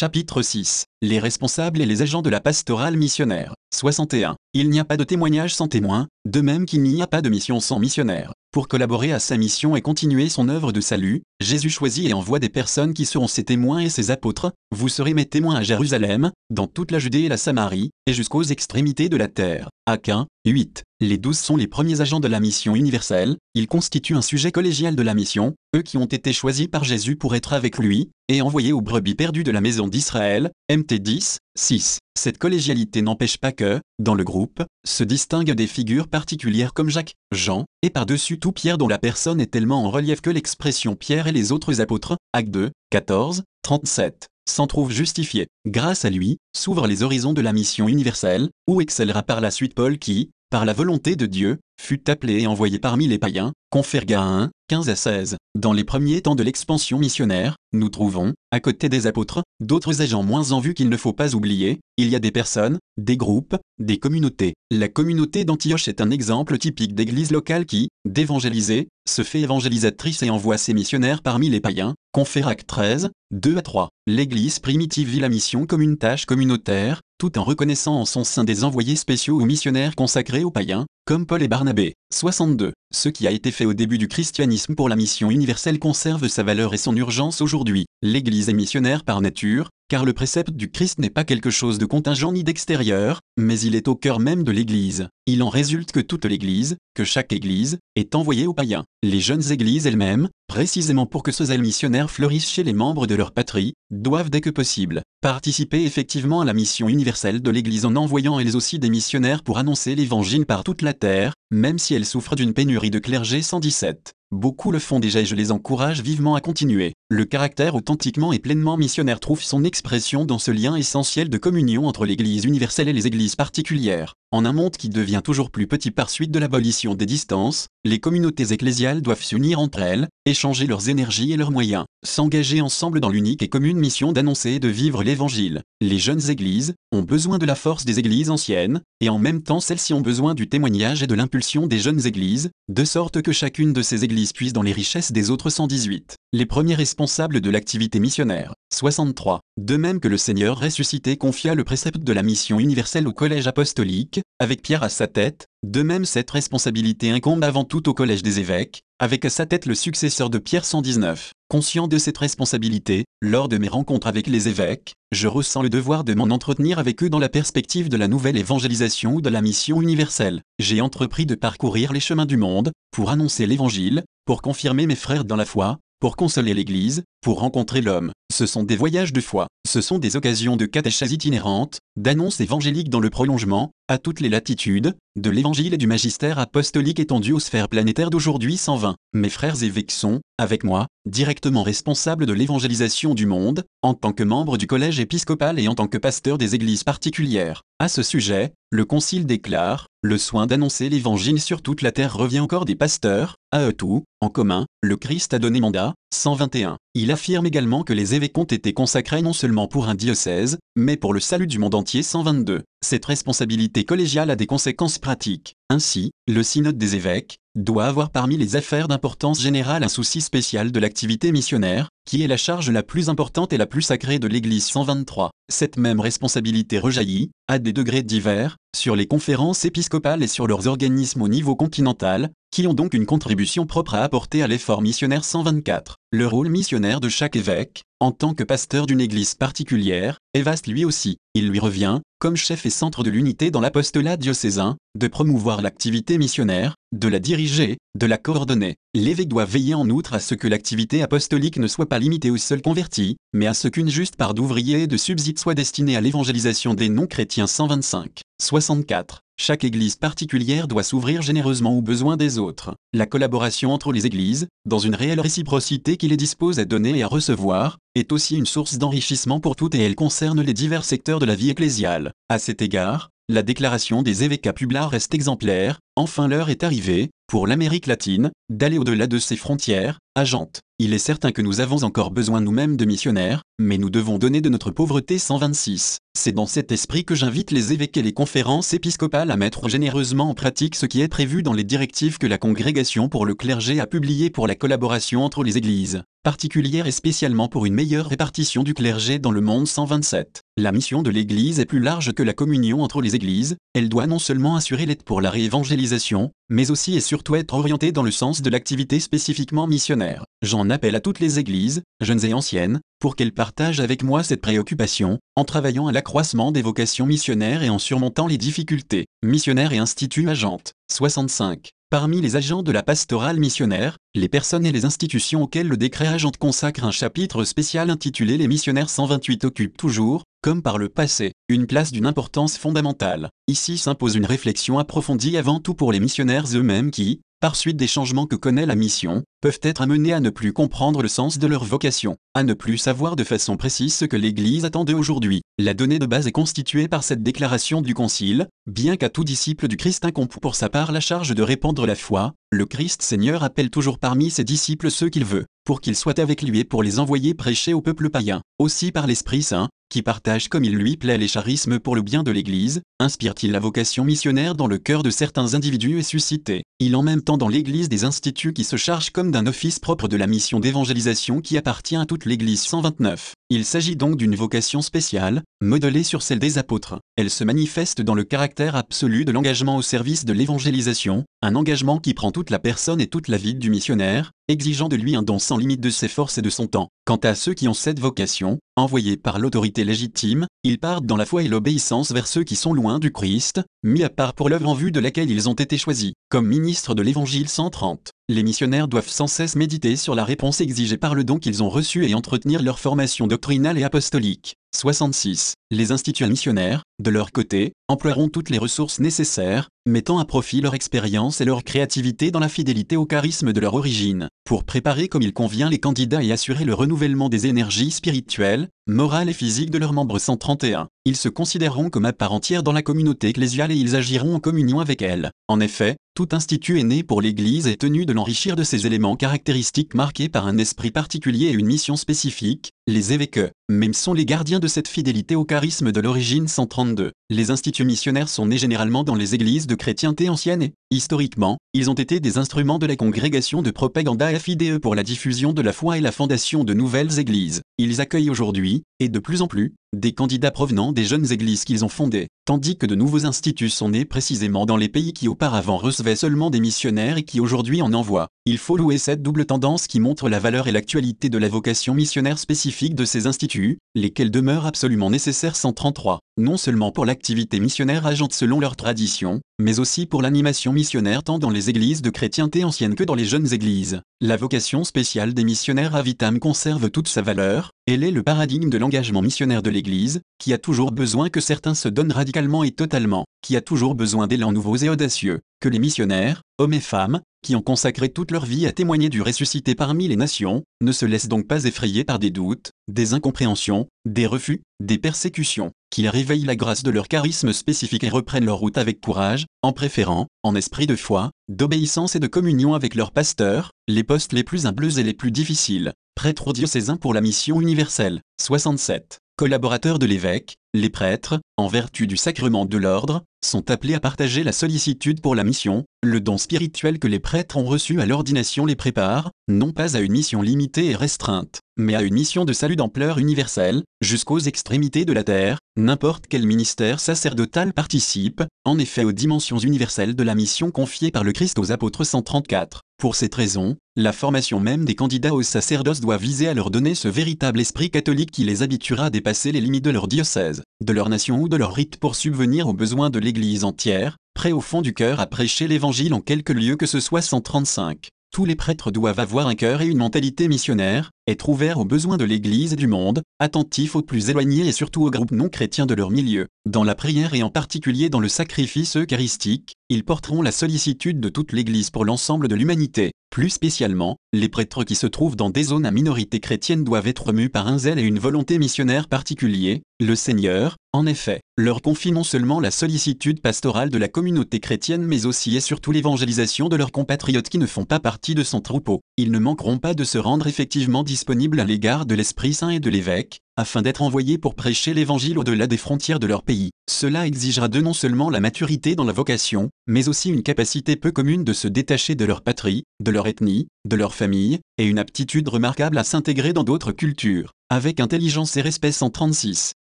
Chapitre 6. Les responsables et les agents de la pastorale missionnaire. 61. Il n'y a pas de témoignage sans témoin, de même qu'il n'y a pas de mission sans missionnaire. Pour collaborer à sa mission et continuer son œuvre de salut, Jésus choisit et envoie des personnes qui seront ses témoins et ses apôtres. Vous serez mes témoins à Jérusalem, dans toute la Judée et la Samarie, et jusqu'aux extrémités de la terre. Aquin, 8. Les douze sont les premiers agents de la mission universelle, ils constituent un sujet collégial de la mission, eux qui ont été choisis par Jésus pour être avec lui, et envoyés aux brebis perdues de la maison d'Israël, MT 10, 6. Cette collégialité n'empêche pas que, dans le groupe, se distinguent des figures particulières comme Jacques, Jean, et par-dessus tout Pierre dont la personne est tellement en relief que l'expression Pierre et les autres apôtres, Acte 2, 14, 37, s'en trouve justifiée. Grâce à lui, s'ouvrent les horizons de la mission universelle, où excellera par la suite Paul qui, par la volonté de Dieu, fut appelé et envoyé parmi les païens, Conferga 1, 15 à 16. Dans les premiers temps de l'expansion missionnaire, nous trouvons, à côté des apôtres, d'autres agents moins en vue qu'il ne faut pas oublier, il y a des personnes, des groupes, des communautés. La communauté d'Antioche est un exemple typique d'église locale qui, d'évangéliser, se fait évangélisatrice et envoie ses missionnaires parmi les païens, Conférac 13, 2 à 3. L'église primitive vit la mission comme une tâche communautaire, tout en reconnaissant en son sein des envoyés spéciaux ou missionnaires consacrés aux païens, comme Paul et Barnabé. 62. Ce qui a été fait au début du christianisme pour la mission universelle conserve sa valeur et son urgence aujourd'hui. L'Église est missionnaire par nature, car le précepte du Christ n'est pas quelque chose de contingent ni d'extérieur, mais il est au cœur même de l'Église. Il en résulte que toute l'Église, que chaque Église, est envoyée aux païens. Les jeunes Églises elles-mêmes, précisément pour que ce zèle missionnaire fleurisse chez les membres de leur patrie, doivent dès que possible participer effectivement à la mission universelle de l'Église en envoyant elles aussi des missionnaires pour annoncer l'Évangile par toute la terre, même si elles souffrent d'une pénurie de clergé 117. Beaucoup le font déjà et je les encourage vivement à continuer. Le caractère authentiquement et pleinement missionnaire trouve son expression dans ce lien essentiel de communion entre l'Église universelle et les églises particulières. En un monde qui devient toujours plus petit par suite de l'abolition des distances, les communautés ecclésiales doivent s'unir entre elles, échanger leurs énergies et leurs moyens, s'engager ensemble dans l'unique et commune mission d'annoncer et de vivre l'Évangile. Les jeunes églises ont besoin de la force des églises anciennes, et en même temps celles-ci ont besoin du témoignage et de l'impulsion des jeunes églises, de sorte que chacune de ces églises puisse dans les richesses des autres 118. Les premiers de l'activité missionnaire. 63. De même que le Seigneur ressuscité confia le précepte de la mission universelle au collège apostolique, avec Pierre à sa tête, de même cette responsabilité incombe avant tout au collège des évêques, avec à sa tête le successeur de Pierre 119. Conscient de cette responsabilité, lors de mes rencontres avec les évêques, je ressens le devoir de m'en entretenir avec eux dans la perspective de la nouvelle évangélisation ou de la mission universelle. J'ai entrepris de parcourir les chemins du monde, pour annoncer l'évangile, pour confirmer mes frères dans la foi, pour consoler l'Église, pour rencontrer l'homme. Ce sont des voyages de foi, ce sont des occasions de catéchèse itinérante, d'annonces évangéliques dans le prolongement, à toutes les latitudes, de l'évangile et du magistère apostolique étendu aux sphères planétaires d'aujourd'hui 120. Mes frères évêques sont, avec moi, directement responsables de l'évangélisation du monde, en tant que membre du collège épiscopal et en tant que pasteur des églises particulières. À ce sujet, le Concile déclare, le soin d'annoncer l'évangile sur toute la terre revient encore des pasteurs, à eux tout, en commun, le Christ a donné mandat, 121. Il affirme également que les évêques ont été consacrés non seulement pour un diocèse, mais pour le salut du monde entier 122. Cette responsabilité collégiale a des conséquences pratiques. Ainsi, le synode des évêques doit avoir parmi les affaires d'importance générale un souci spécial de l'activité missionnaire, qui est la charge la plus importante et la plus sacrée de l'Église 123. Cette même responsabilité rejaillit, à des degrés divers, sur les conférences épiscopales et sur leurs organismes au niveau continental, qui ont donc une contribution propre à apporter à l'effort missionnaire 124. Le rôle missionnaire de chaque évêque, en tant que pasteur d'une église particulière, est vaste lui aussi. Il lui revient, comme chef et centre de l'unité dans l'apostolat diocésain, de promouvoir l'activité missionnaire, de la diriger, de la coordonner. L'évêque doit veiller en outre à ce que l'activité apostolique ne soit pas limitée aux seuls convertis, mais à ce qu'une juste part d'ouvriers et de subsides soit destinée à l'évangélisation des non-chrétiens 125. 64. Chaque église particulière doit s'ouvrir généreusement aux besoins des autres. La collaboration entre les églises, dans une réelle réciprocité qui les dispose à donner et à recevoir, est aussi une source d'enrichissement pour toutes et elle concerne les divers secteurs de la vie ecclésiale. À cet égard, la déclaration des évêques à Publa reste exemplaire, enfin l'heure est arrivée, pour l'Amérique latine, d'aller au-delà de ses frontières, Agente. Il est certain que nous avons encore besoin nous-mêmes de missionnaires, mais nous devons donner de notre pauvreté 126. C'est dans cet esprit que j'invite les évêques et les conférences épiscopales à mettre généreusement en pratique ce qui est prévu dans les directives que la Congrégation pour le clergé a publiées pour la collaboration entre les églises, particulière et spécialement pour une meilleure répartition du clergé dans le monde 127. La mission de l'Église est plus large que la communion entre les églises, elle doit non seulement assurer l'aide pour la réévangélisation, mais aussi et surtout être orientée dans le sens de l'activité spécifiquement missionnaire. J'en appelle à toutes les églises, jeunes et anciennes, pour qu'elles partagent avec moi cette préoccupation, en travaillant à l'accroissement des vocations missionnaires et en surmontant les difficultés. Missionnaires et instituts agentes. 65. Parmi les agents de la pastorale missionnaire, les personnes et les institutions auxquelles le décret agente consacre un chapitre spécial intitulé Les missionnaires 128 occupent toujours, comme par le passé, une place d'une importance fondamentale. Ici s'impose une réflexion approfondie avant tout pour les missionnaires eux-mêmes qui, par suite des changements que connaît la mission, peuvent être amenés à ne plus comprendre le sens de leur vocation, à ne plus savoir de façon précise ce que l'Église attend d'eux aujourd'hui. La donnée de base est constituée par cette déclaration du Concile, bien qu'à tout disciple du Christ incombe pour sa part la charge de répandre la foi, le Christ Seigneur appelle toujours parmi ses disciples ceux qu'il veut, pour qu'ils soient avec lui et pour les envoyer prêcher au peuple païen. Aussi par l'Esprit Saint, qui partage comme il lui plaît les charismes pour le bien de l'Église, inspire-t-il la vocation missionnaire dans le cœur de certains individus et suscité. Il en même temps dans l'Église des instituts qui se chargent comme d'un office propre de la mission d'évangélisation qui appartient à toute l'Église 129. Il s'agit donc d'une vocation spéciale, modelée sur celle des apôtres. Elle se manifeste dans le caractère absolu de l'engagement au service de l'évangélisation, un engagement qui prend toute la personne et toute la vie du missionnaire, exigeant de lui un don sans limite de ses forces et de son temps. Quant à ceux qui ont cette vocation, envoyés par l'autorité légitime, ils partent dans la foi et l'obéissance vers ceux qui sont loin du Christ, mis à part pour l'œuvre en vue de laquelle ils ont été choisis. Comme ministres de l'Évangile 130, les missionnaires doivent sans cesse méditer sur la réponse exigée par le don qu'ils ont reçu et entretenir leur formation doctrinale et apostolique. 66. Les instituts missionnaires, de leur côté, emploieront toutes les ressources nécessaires, mettant à profit leur expérience et leur créativité dans la fidélité au charisme de leur origine, pour préparer comme il convient les candidats et assurer le renouvellement des énergies spirituelles, morales et physiques de leurs membres 131. Ils se considéreront comme à part entière dans la communauté ecclésiale et ils agiront en communion avec elle. En effet, tout institut est né pour l'Église et tenu de l'enrichir de ses éléments caractéristiques marqués par un esprit particulier et une mission spécifique, les évêques, même sont les gardiens de cette fidélité au charisme de l'origine 132. Les instituts missionnaires sont nés généralement dans les églises de chrétienté anciennes et, historiquement, ils ont été des instruments de la congrégation de propaganda FIDE pour la diffusion de la foi et la fondation de nouvelles églises. Ils accueillent aujourd'hui, et de plus en plus, des candidats provenant des jeunes églises qu'ils ont fondées, tandis que de nouveaux instituts sont nés précisément dans les pays qui auparavant recevaient seulement des missionnaires et qui aujourd'hui en envoient. Il faut louer cette double tendance qui montre la valeur et l'actualité de la vocation missionnaire spécifique de ces instituts, lesquels demeurent absolument nécessaires 133, non seulement pour l'activité missionnaire agente selon leur tradition, mais aussi pour l'animation missionnaire tant dans les églises de chrétienté ancienne que dans les jeunes églises. La vocation spéciale des missionnaires à vitam conserve toute sa valeur, elle est le paradigme de l'engagement missionnaire de l'Église, qui a toujours besoin que certains se donnent radicalement et totalement, qui a toujours besoin d'élans nouveaux et audacieux, que les missionnaires, hommes et femmes, qui ont consacré toute leur vie à témoigner du ressuscité parmi les nations, ne se laissent donc pas effrayer par des doutes, des incompréhensions, des refus, des persécutions, qu'ils réveillent la grâce de leur charisme spécifique et reprennent leur route avec courage, en préférant, en esprit de foi, d'obéissance et de communion avec leurs pasteurs, les postes les plus humbles et les plus difficiles, prêtres diocésains pour la mission universelle. 67. Collaborateurs de l'évêque, les prêtres, en vertu du sacrement de l'ordre, sont appelés à partager la sollicitude pour la mission, le don spirituel que les prêtres ont reçu à l'ordination les prépare, non pas à une mission limitée et restreinte, mais à une mission de salut d'ampleur universelle, jusqu'aux extrémités de la terre, n'importe quel ministère sacerdotal participe, en effet aux dimensions universelles de la mission confiée par le Christ aux apôtres 134. Pour cette raison, la formation même des candidats au sacerdoce doit viser à leur donner ce véritable esprit catholique qui les habituera à dépasser les limites de leur diocèse, de leur nation ou de leur rite pour subvenir aux besoins de l'Église entière, prêt au fond du cœur à prêcher l'Évangile en quelque lieu que ce soit 135. Tous les prêtres doivent avoir un cœur et une mentalité missionnaire, être ouvert aux besoins de l'Église et du monde, attentif aux plus éloignés et surtout aux groupes non chrétiens de leur milieu. Dans la prière et en particulier dans le sacrifice eucharistique, ils porteront la sollicitude de toute l'Église pour l'ensemble de l'humanité. Plus spécialement, les prêtres qui se trouvent dans des zones à minorité chrétienne doivent être mus par un zèle et une volonté missionnaire particulier. Le Seigneur, en effet, leur confie non seulement la sollicitude pastorale de la communauté chrétienne mais aussi et surtout l'évangélisation de leurs compatriotes qui ne font pas partie de son troupeau. Ils ne manqueront pas de se rendre effectivement disponibles à l'égard de l'Esprit Saint et de l'évêque, afin d'être envoyés pour prêcher l'Évangile au-delà des frontières de leur pays. Cela exigera de non seulement la maturité dans la vocation, mais aussi une capacité peu commune de se détacher de leur patrie, de leur ethnie, de leur famille, et une aptitude remarquable à s'intégrer dans d'autres cultures, avec intelligence et respect 136,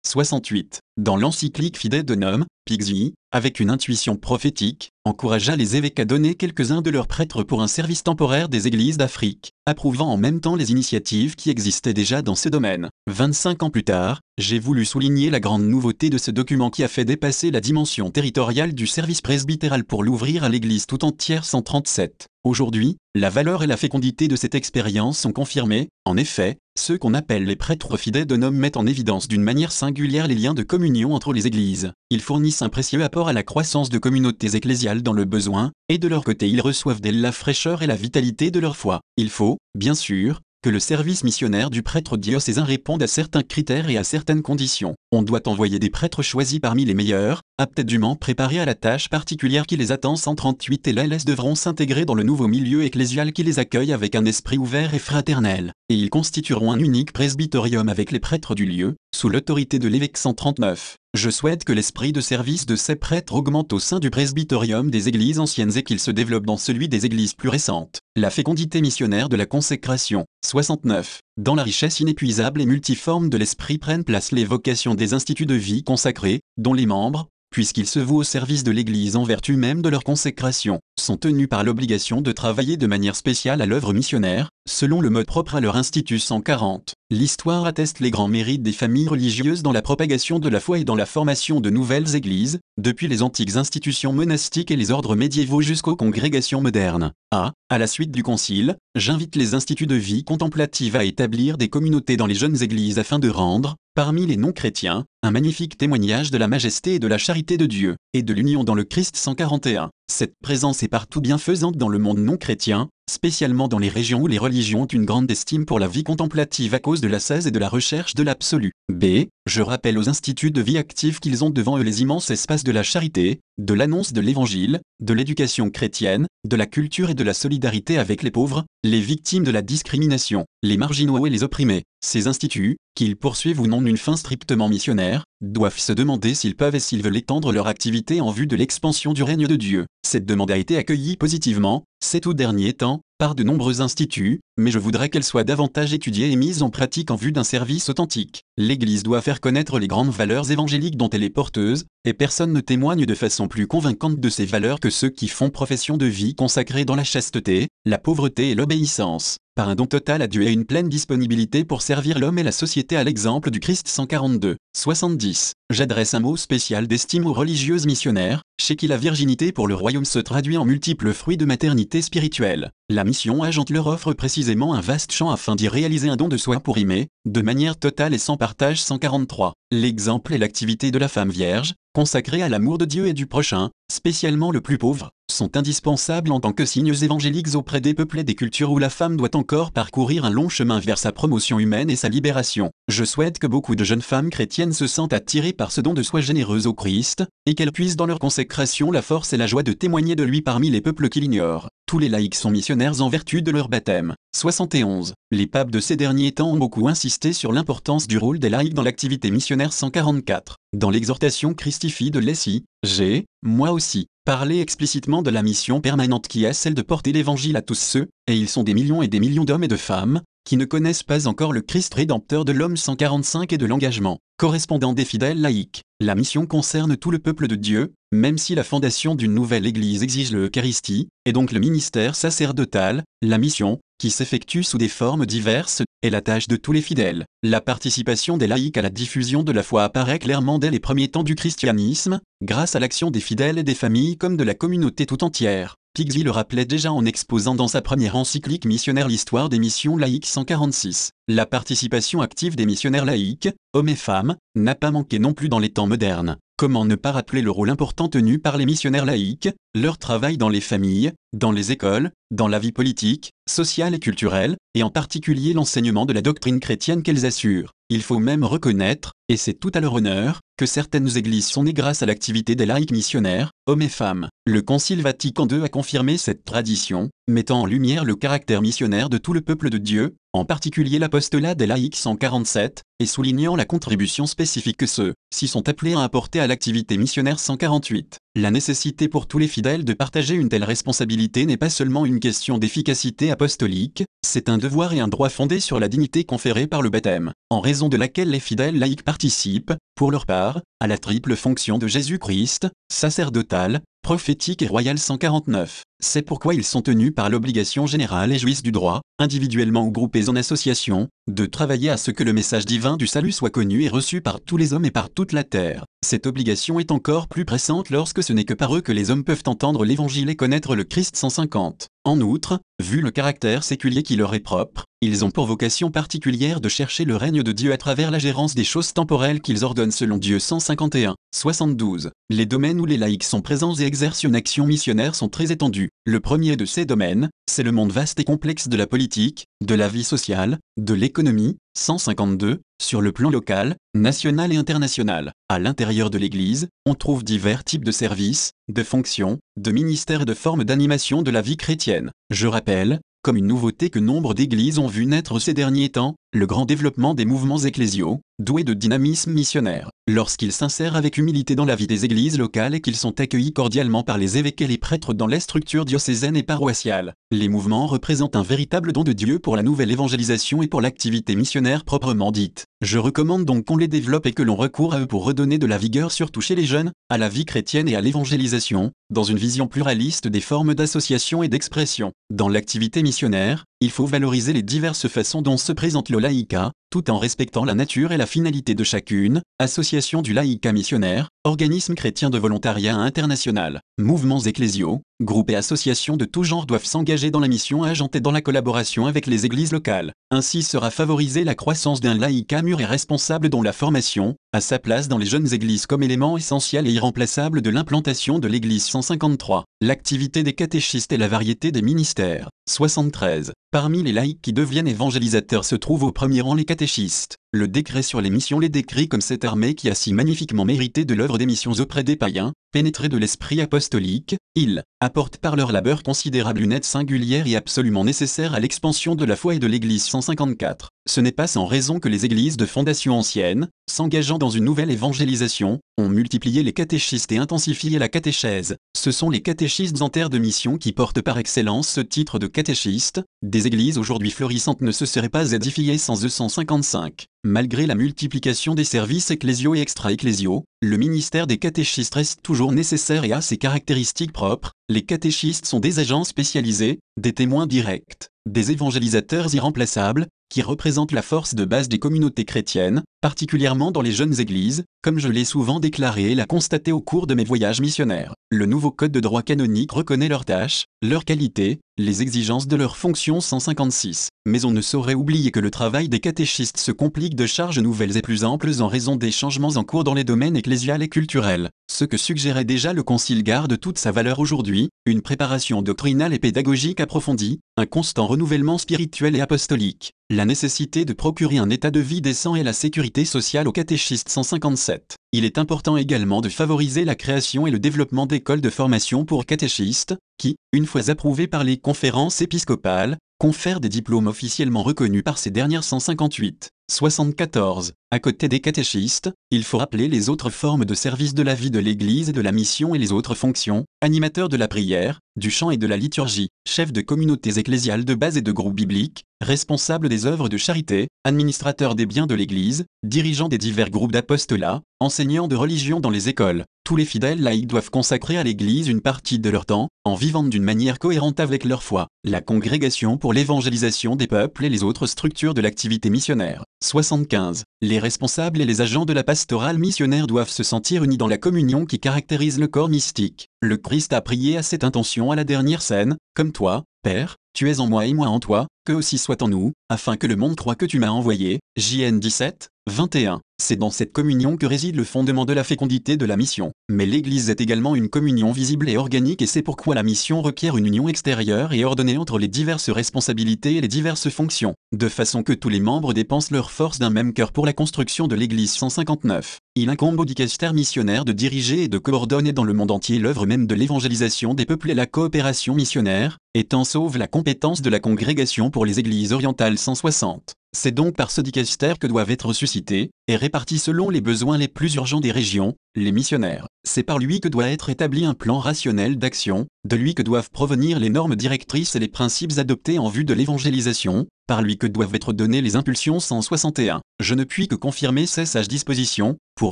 68. Dans l'encyclique de Nom, Pixie, avec une intuition prophétique, encouragea les évêques à donner quelques-uns de leurs prêtres pour un service temporaire des églises d'Afrique, approuvant en même temps les initiatives qui existaient déjà dans ce domaine. 25 ans plus tard, j'ai voulu souligner la grande nouveauté de ce document qui a fait dépasser la dimension territoriale du service presbytéral pour l'ouvrir à l'église tout entière 137. Aujourd'hui, la valeur et la fécondité de cette expérience sont confirmées. En effet, ceux qu'on appelle les prêtres fidèles de Nom mettent en évidence d'une manière singulière les liens de communion entre les églises. Ils fournissent un précieux apport à la croissance de communautés ecclésiales dans le besoin, et de leur côté ils reçoivent d'elles la fraîcheur et la vitalité de leur foi. Il faut, bien sûr, que le service missionnaire du prêtre diocésain réponde à certains critères et à certaines conditions. On doit envoyer des prêtres choisis parmi les meilleurs, aptes dûment préparés à la tâche particulière qui les attend 138 et l'ALS devront s'intégrer dans le nouveau milieu ecclésial qui les accueille avec un esprit ouvert et fraternel, et ils constitueront un unique presbyterium avec les prêtres du lieu, sous l'autorité de l'évêque 139. Je souhaite que l'esprit de service de ces prêtres augmente au sein du presbyterium des églises anciennes et qu'il se développe dans celui des églises plus récentes. La fécondité missionnaire de la consécration. 69. Dans la richesse inépuisable et multiforme de l'esprit prennent place les vocations des instituts de vie consacrés, dont les membres, puisqu'ils se vouent au service de l'Église en vertu même de leur consécration, sont tenus par l'obligation de travailler de manière spéciale à l'œuvre missionnaire, selon le mode propre à leur institut 140. L'histoire atteste les grands mérites des familles religieuses dans la propagation de la foi et dans la formation de nouvelles églises, depuis les antiques institutions monastiques et les ordres médiévaux jusqu'aux congrégations modernes. A. À la suite du concile, j'invite les instituts de vie contemplative à établir des communautés dans les jeunes églises afin de rendre, parmi les non-chrétiens, un magnifique témoignage de la majesté et de la charité de Dieu, et de l'union dans le Christ 141. Cette présence est partout bienfaisante dans le monde non chrétien, spécialement dans les régions où les religions ont une grande estime pour la vie contemplative à cause de l'ascèse et de la recherche de l'absolu. B. Je rappelle aux instituts de vie active qu'ils ont devant eux les immenses espaces de la charité, de l'annonce de l'évangile, de l'éducation chrétienne, de la culture et de la solidarité avec les pauvres, les victimes de la discrimination, les marginaux et les opprimés. Ces instituts, qu'ils poursuivent ou non d'une fin strictement missionnaire, doivent se demander s'ils peuvent et s'ils veulent étendre leur activité en vue de l'expansion du règne de Dieu. Cette demande a été accueillie positivement, ces tout derniers temps, par de nombreux instituts, mais je voudrais qu'elle soit davantage étudiée et mise en pratique en vue d'un service authentique. L'Église doit faire connaître les grandes valeurs évangéliques dont elle est porteuse, et personne ne témoigne de façon plus convaincante de ces valeurs que ceux qui font profession de vie consacrée dans la chasteté, la pauvreté et l'obéissance par un don total à Dieu et une pleine disponibilité pour servir l'homme et la société à l'exemple du Christ 142. 70. J'adresse un mot spécial d'estime aux religieuses missionnaires, chez qui la virginité pour le royaume se traduit en multiples fruits de maternité spirituelle. La mission agente leur offre précisément un vaste champ afin d'y réaliser un don de soi pour aimer, de manière totale et sans partage 143. L'exemple est l'activité de la femme vierge, consacrée à l'amour de Dieu et du prochain, spécialement le plus pauvre, sont indispensables en tant que signes évangéliques auprès des peuples et des cultures où la femme doit encore parcourir un long chemin vers sa promotion humaine et sa libération. Je souhaite que beaucoup de jeunes femmes chrétiennes se sentent attirées par ce don de soi généreuse au Christ, et qu'elles puissent dans leur consécration la force et la joie de témoigner de lui parmi les peuples qui l'ignorent. Tous les laïcs sont missionnaires en vertu de leur baptême. 71. Les papes de ces derniers temps ont beaucoup insisté sur l'importance du rôle des laïcs dans l'activité missionnaire 144. Dans l'exhortation Christifie de Lessie, j'ai, moi aussi, parlé explicitement de la mission permanente qui est celle de porter l'évangile à tous ceux, et ils sont des millions et des millions d'hommes et de femmes, qui ne connaissent pas encore le Christ rédempteur de l'homme 145 et de l'engagement, correspondant des fidèles laïcs. La mission concerne tout le peuple de Dieu, même si la fondation d'une nouvelle Église exige l'Eucharistie, et donc le ministère sacerdotal, la mission, qui s'effectue sous des formes diverses, est la tâche de tous les fidèles. La participation des laïcs à la diffusion de la foi apparaît clairement dès les premiers temps du christianisme, grâce à l'action des fidèles et des familles comme de la communauté tout entière. Pigsy le rappelait déjà en exposant dans sa première encyclique missionnaire l'histoire des missions laïques 146. La participation active des missionnaires laïques, hommes et femmes, n'a pas manqué non plus dans les temps modernes. Comment ne pas rappeler le rôle important tenu par les missionnaires laïques, leur travail dans les familles, dans les écoles, dans la vie politique, sociale et culturelle, et en particulier l'enseignement de la doctrine chrétienne qu'elles assurent. Il faut même reconnaître, et c'est tout à leur honneur, que certaines églises sont nées grâce à l'activité des laïcs missionnaires, hommes et femmes. Le Concile Vatican II a confirmé cette tradition, mettant en lumière le caractère missionnaire de tout le peuple de Dieu, en particulier l'apostolat des laïcs 147, et soulignant la contribution spécifique que ceux-ci sont appelés à apporter à l'activité missionnaire 148. La nécessité pour tous les fidèles de partager une telle responsabilité n'est pas seulement une question d'efficacité apostolique, c'est un devoir et un droit fondé sur la dignité conférée par le baptême, en raison de laquelle les fidèles laïcs participent, pour leur part, à la triple fonction de Jésus-Christ, sacerdotale, prophétique et royale 149. C'est pourquoi ils sont tenus par l'obligation générale et jouissent du droit, individuellement ou groupés en association, de travailler à ce que le message divin du salut soit connu et reçu par tous les hommes et par toute la terre. Cette obligation est encore plus pressante lorsque ce n'est que par eux que les hommes peuvent entendre l'évangile et connaître le Christ 150. En outre, vu le caractère séculier qui leur est propre, ils ont pour vocation particulière de chercher le règne de Dieu à travers la gérance des choses temporelles qu'ils ordonnent selon Dieu 151, 72. Les domaines où les laïcs sont présents et exercent une action missionnaire sont très étendus. Le premier de ces domaines, c'est le monde vaste et complexe de la politique, de la vie sociale, de l'économie, 152, sur le plan local, national et international. À l'intérieur de l'Église, on trouve divers types de services, de fonctions, de ministères et de formes d'animation de la vie chrétienne. Je rappelle, comme une nouveauté que nombre d'églises ont vu naître ces derniers temps, le grand développement des mouvements ecclésiaux, doués de dynamisme missionnaire. Lorsqu'ils s'insèrent avec humilité dans la vie des églises locales et qu'ils sont accueillis cordialement par les évêques et les prêtres dans les structures diocésaines et paroissiales, les mouvements représentent un véritable don de Dieu pour la nouvelle évangélisation et pour l'activité missionnaire proprement dite. Je recommande donc qu'on les développe et que l'on recourt à eux pour redonner de la vigueur surtout chez les jeunes, à la vie chrétienne et à l'évangélisation, dans une vision pluraliste des formes d'association et d'expression. Dans l'activité missionnaire, il faut valoriser les diverses façons dont se présente le laïca, tout en respectant la nature et la finalité de chacune, association du laïca missionnaire, organisme chrétien de volontariat international, mouvements ecclésiaux, groupes et associations de tout genre doivent s'engager dans la mission agentée dans la collaboration avec les églises locales. Ainsi sera favorisée la croissance d'un laïca mûr et responsable dont la formation, a sa place dans les jeunes églises comme élément essentiel et irremplaçable de l'implantation de l'église 153. L'activité des catéchistes et la variété des ministères. 73. Parmi les laïcs qui deviennent évangélisateurs se trouvent au premier rang les catéchistes. schießt. Le décret sur les missions les décrit comme cette armée qui a si magnifiquement mérité de l'œuvre des missions auprès des païens, pénétrés de l'esprit apostolique, ils apportent par leur labeur considérable une aide singulière et absolument nécessaire à l'expansion de la foi et de l'Église 154. Ce n'est pas sans raison que les églises de fondation ancienne, s'engageant dans une nouvelle évangélisation, ont multiplié les catéchistes et intensifié la catéchèse. Ce sont les catéchistes en terre de mission qui portent par excellence ce titre de catéchiste. Des églises aujourd'hui florissantes ne se seraient pas édifiées sans eux 155. Malgré la multiplication des services ecclésiaux et extra-ecclésiaux, le ministère des catéchistes reste toujours nécessaire et a ses caractéristiques propres. Les catéchistes sont des agents spécialisés, des témoins directs, des évangélisateurs irremplaçables, qui représentent la force de base des communautés chrétiennes, particulièrement dans les jeunes églises, comme je l'ai souvent déclaré et l'a constaté au cours de mes voyages missionnaires. Le nouveau code de droit canonique reconnaît leurs tâches, leurs qualités, les exigences de leur fonction 156. Mais on ne saurait oublier que le travail des catéchistes se complique de charges nouvelles et plus amples en raison des changements en cours dans les domaines et culturel. Ce que suggérait déjà le Concile garde toute sa valeur aujourd'hui, une préparation doctrinale et pédagogique approfondie, un constant renouvellement spirituel et apostolique, la nécessité de procurer un état de vie décent et la sécurité sociale aux catéchistes 157. Il est important également de favoriser la création et le développement d'écoles de formation pour catéchistes, qui, une fois approuvées par les conférences épiscopales, confèrent des diplômes officiellement reconnus par ces dernières 158. 74. À côté des catéchistes, il faut rappeler les autres formes de service de la vie de l'Église et de la mission et les autres fonctions, animateurs de la prière, du chant et de la liturgie, chefs de communautés ecclésiales de base et de groupes bibliques, responsables des œuvres de charité, administrateurs des biens de l'Église, dirigeants des divers groupes d'apostolat, enseignants de religion dans les écoles, tous les fidèles laïcs doivent consacrer à l'Église une partie de leur temps, en vivant d'une manière cohérente avec leur foi. La congrégation pour l'évangélisation des peuples et les autres structures de l'activité missionnaire. 75. Les responsables et les agents de la pastorale missionnaire doivent se sentir unis dans la communion qui caractérise le corps mystique. Le Christ a prié à cette intention à la dernière scène, comme toi, Père, tu es en moi et moi en toi, que aussi soit en nous, afin que le monde croit que tu m'as envoyé. JN 17, 21. C'est dans cette communion que réside le fondement de la fécondité de la mission. Mais l'Église est également une communion visible et organique et c'est pourquoi la mission requiert une union extérieure et ordonnée entre les diverses responsabilités et les diverses fonctions, de façon que tous les membres dépensent leurs forces d'un même cœur pour la construction de l'Église 159. Il incombe au dicaster missionnaire de diriger et de coordonner dans le monde entier l'œuvre même de l'évangélisation des peuples et la coopération missionnaire, étant sauve la compétence de la congrégation pour les églises orientales 160. C'est donc par ce dicaster que doivent être suscités, et répartis selon les besoins les plus urgents des régions, les missionnaires. C'est par lui que doit être établi un plan rationnel d'action, de lui que doivent provenir les normes directrices et les principes adoptés en vue de l'évangélisation, par lui que doivent être données les impulsions 161. Je ne puis que confirmer ces sages dispositions, pour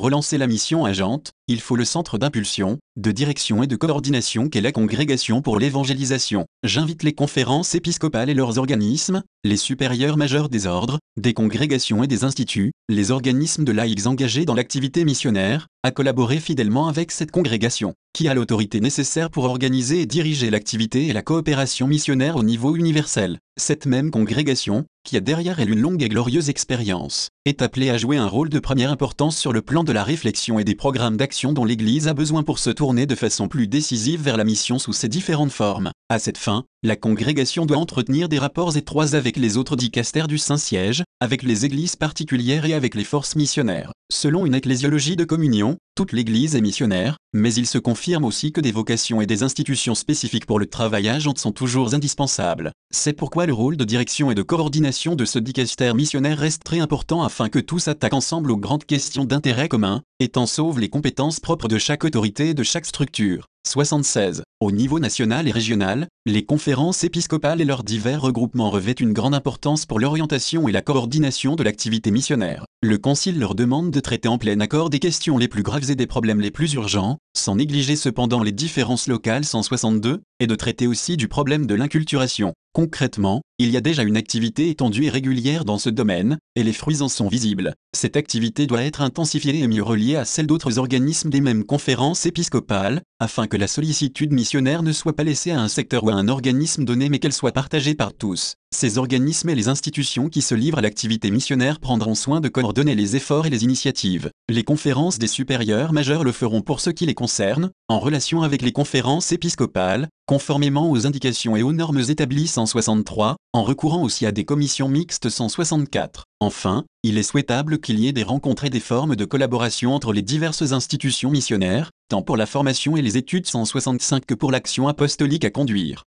relancer la mission agente, il faut le centre d'impulsion, de direction et de coordination qu'est la congrégation pour l'évangélisation. J'invite les conférences épiscopales et leurs organismes, les supérieurs majeurs des ordres, des congrégations et des instituts, les organismes de laïcs engagés dans l'activité missionnaire, à collaborer fidèlement avec cette congrégation, qui a l'autorité nécessaire pour organiser et diriger l'activité et la coopération missionnaire au niveau universel. Cette même congrégation, qui a derrière elle une longue et glorieuse expérience, est appelée à jouer un rôle de première importance sur le plan de la réflexion et des programmes d'action dont l'Église a besoin pour se tourner de façon plus décisive vers la mission sous ses différentes formes. À cette fin, la congrégation doit entretenir des rapports étroits avec les autres dicastères du Saint-Siège, avec les églises particulières et avec les forces missionnaires. Selon une ecclésiologie de communion, toute l'Église est missionnaire, mais il se confirme aussi que des vocations et des institutions spécifiques pour le travail agent sont toujours indispensables. C'est pourquoi le rôle de direction et de coordination de ce dicaster missionnaire reste très important afin que tous s'attaquent ensemble aux grandes questions d'intérêt commun, étant sauve les compétences propres de chaque autorité et de chaque structure. 76. Au niveau national et régional, les conférences épiscopales et leurs divers regroupements revêtent une grande importance pour l'orientation et la coordination de l'activité missionnaire. Le Concile leur demande de traiter en plein accord des questions les plus graves et des problèmes les plus urgents, sans négliger cependant les différences locales 162, et de traiter aussi du problème de l'inculturation. Concrètement, il y a déjà une activité étendue et régulière dans ce domaine, et les fruits en sont visibles. Cette activité doit être intensifiée et mieux reliée à celle d'autres organismes des mêmes conférences épiscopales, afin que la sollicitude missionnaire ne soit pas laissée à un secteur ou à un organisme donné mais qu'elle soit partagée par tous. Ces organismes et les institutions qui se livrent à l'activité missionnaire prendront soin de coordonner les efforts et les initiatives. Les conférences des supérieurs majeurs le feront pour ce qui les concerne, en relation avec les conférences épiscopales, conformément aux indications et aux normes établies 163, en recourant aussi à des commissions mixtes 164. Enfin, il est souhaitable qu'il y ait des rencontres et des formes de collaboration entre les diverses institutions missionnaires, tant pour la formation et les études 165 que pour l'action apostolique à conduire.